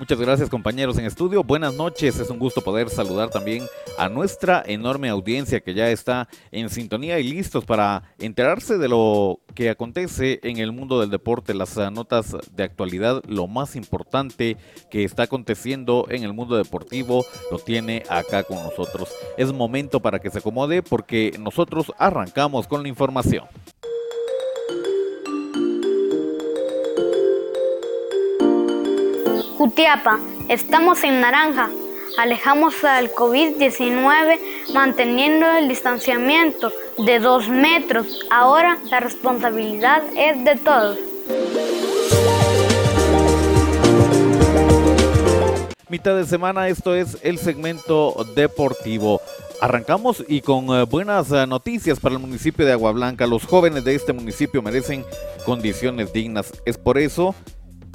Muchas gracias compañeros en estudio. Buenas noches. Es un gusto poder saludar también a nuestra enorme audiencia que ya está en sintonía y listos para enterarse de lo que acontece en el mundo del deporte, las notas de actualidad, lo más importante que está aconteciendo en el mundo deportivo lo tiene acá con nosotros. Es momento para que se acomode porque nosotros arrancamos con la información. Jutiapa, estamos en naranja. Alejamos al COVID-19 manteniendo el distanciamiento de dos metros. Ahora la responsabilidad es de todos. Mitad de semana, esto es el segmento deportivo. Arrancamos y con eh, buenas eh, noticias para el municipio de Agua Blanca. Los jóvenes de este municipio merecen condiciones dignas. Es por eso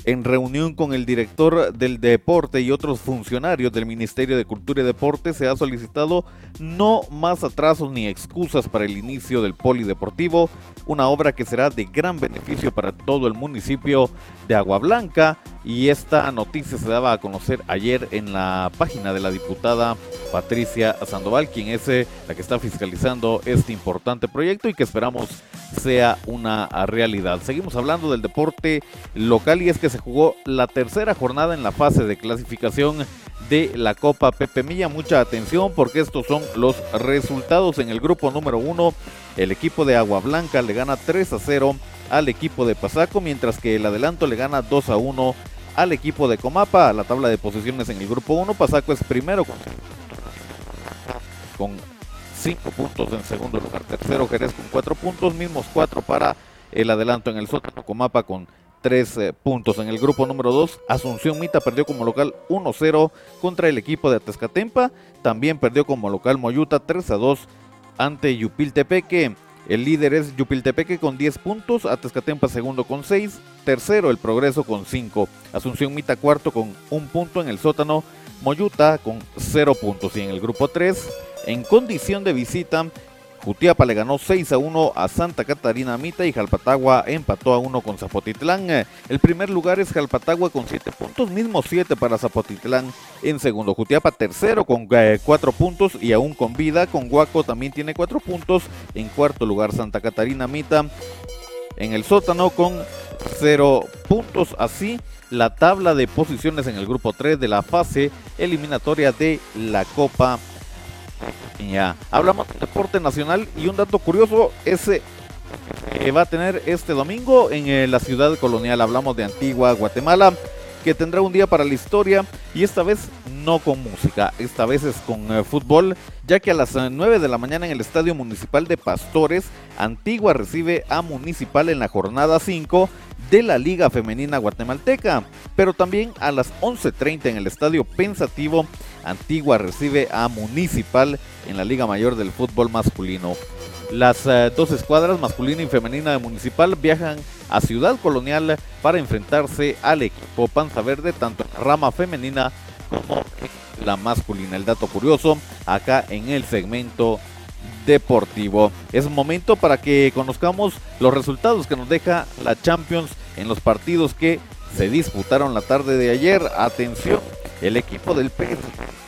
en reunión con el director del deporte y otros funcionarios del Ministerio de Cultura y Deporte se ha solicitado no más atrasos ni excusas para el inicio del polideportivo, una obra que será de gran beneficio para todo el municipio de Agua Blanca y esta noticia se daba a conocer ayer en la página de la diputada Patricia Sandoval, quien es eh, la que está fiscalizando este importante proyecto y que esperamos sea una realidad. Seguimos hablando del deporte local y es que se jugó la tercera jornada en la fase de clasificación de la Copa Pepe Milla. Mucha atención porque estos son los resultados en el grupo número uno. El equipo de Agua Blanca le gana 3 a 0 al equipo de Pasaco, mientras que el adelanto le gana 2 a 1 al equipo de Comapa. La tabla de posiciones en el grupo 1, Pasaco es primero con 5 puntos en segundo lugar. Tercero Jerez con 4 puntos, mismos 4 para el adelanto en el sótano. Comapa con 3 eh, puntos. En el grupo número 2, Asunción Mita perdió como local 1-0 contra el equipo de Atezcatempa. También perdió como local Moyuta 3-2 ante Yupiltepeque. El líder es Yupiltepeque con 10 puntos, Atezcatempa segundo con 6, tercero el Progreso con 5, Asunción Mita cuarto con 1 punto en el sótano, Moyuta con 0 puntos y en el grupo 3, en condición de visita, Jutiapa le ganó 6 a 1 a Santa Catarina Mita y Jalpatagua empató a 1 con Zapotitlán. El primer lugar es Jalpatagua con 7 puntos, mismo 7 para Zapotitlán en segundo. Jutiapa tercero con 4 eh, puntos y aún con vida. Con Guaco también tiene 4 puntos. En cuarto lugar Santa Catarina Mita en el sótano con 0 puntos. Así la tabla de posiciones en el grupo 3 de la fase eliminatoria de la Copa ya, hablamos de deporte nacional y un dato curioso ese que va a tener este domingo en eh, la ciudad colonial. Hablamos de Antigua, Guatemala, que tendrá un día para la historia y esta vez no con música, esta vez es con eh, fútbol, ya que a las 9 eh, de la mañana en el Estadio Municipal de Pastores, Antigua recibe a Municipal en la jornada 5 de la Liga Femenina Guatemalteca, pero también a las 11.30 en el Estadio Pensativo, Antigua recibe a Municipal en la Liga Mayor del Fútbol Masculino. Las eh, dos escuadras, masculina y femenina de Municipal, viajan a Ciudad Colonial para enfrentarse al equipo Panza Verde, tanto rama femenina como la masculina. El dato curioso, acá en el segmento deportivo. Es momento para que conozcamos los resultados que nos deja la Champions en los partidos que se disputaron la tarde de ayer. Atención, el equipo del PSG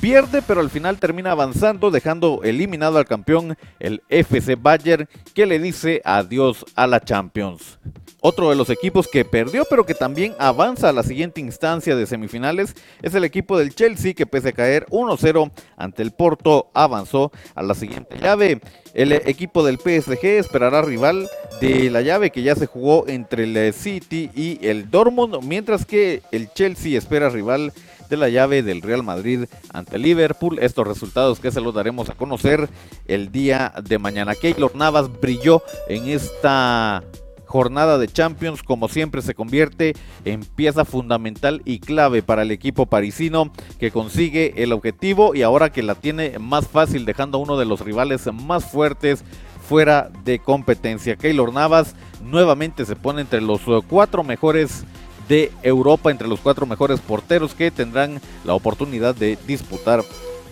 pierde, pero al final termina avanzando, dejando eliminado al campeón, el FC Bayern, que le dice adiós a la Champions. Otro de los equipos que perdió pero que también avanza a la siguiente instancia de semifinales es el equipo del Chelsea que pese a caer 1-0 ante el Porto avanzó a la siguiente llave. El equipo del PSG esperará rival de la llave que ya se jugó entre el City y el Dortmund, mientras que el Chelsea espera rival de la llave del Real Madrid ante Liverpool. Estos resultados que se los daremos a conocer el día de mañana. Keylor Navas brilló en esta jornada de Champions, como siempre, se convierte en pieza fundamental y clave para el equipo parisino que consigue el objetivo y ahora que la tiene más fácil, dejando a uno de los rivales más fuertes fuera de competencia. Keylor Navas nuevamente se pone entre los cuatro mejores de Europa, entre los cuatro mejores porteros que tendrán la oportunidad de disputar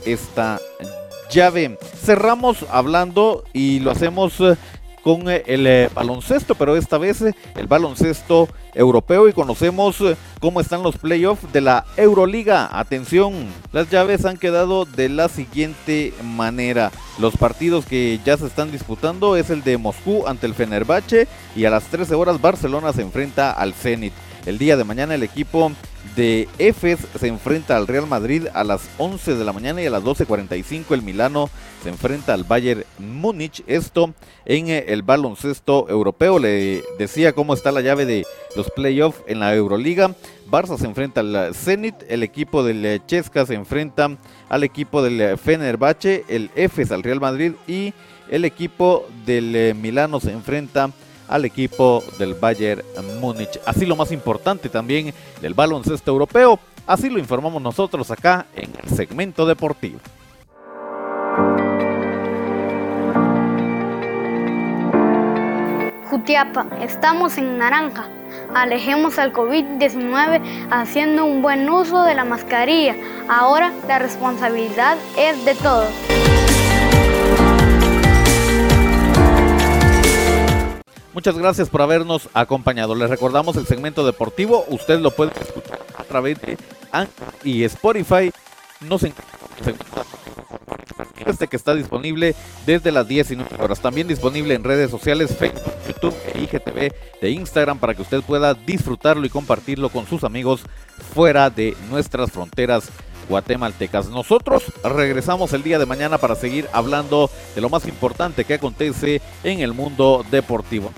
esta llave. Cerramos hablando y lo hacemos con eh, el eh, baloncesto, pero esta vez eh, el baloncesto europeo y conocemos cómo están los playoffs de la Euroliga. Atención, las llaves han quedado de la siguiente manera. Los partidos que ya se están disputando es el de Moscú ante el Fenerbahce y a las 13 horas Barcelona se enfrenta al Zenit. El día de mañana el equipo de Efes se enfrenta al Real Madrid a las 11 de la mañana y a las 12.45 el Milano se enfrenta al Bayern Múnich. Esto en eh, el baloncesto europeo. Le decía cómo está la llave de los playoffs en la Euroliga. Barça se enfrenta al Zenit, el equipo del Chesca se enfrenta al equipo del Fenerbahce, el Efes al Real Madrid y el equipo del eh, Milano se enfrenta al equipo del Bayern Múnich. Así lo más importante también del baloncesto europeo, así lo informamos nosotros acá en el segmento deportivo. Jutiapa, estamos en naranja. Alejemos al COVID-19 haciendo un buen uso de la mascarilla. Ahora la responsabilidad es de todos. Muchas gracias por habernos acompañado. Les recordamos el segmento deportivo. Usted lo puede escuchar a través de Anchor y Spotify. Nos este que está disponible desde las 19 horas. También disponible en redes sociales, Facebook, YouTube e IGTV de Instagram para que usted pueda disfrutarlo y compartirlo con sus amigos fuera de nuestras fronteras guatemaltecas. Nosotros regresamos el día de mañana para seguir hablando de lo más importante que acontece en el mundo deportivo.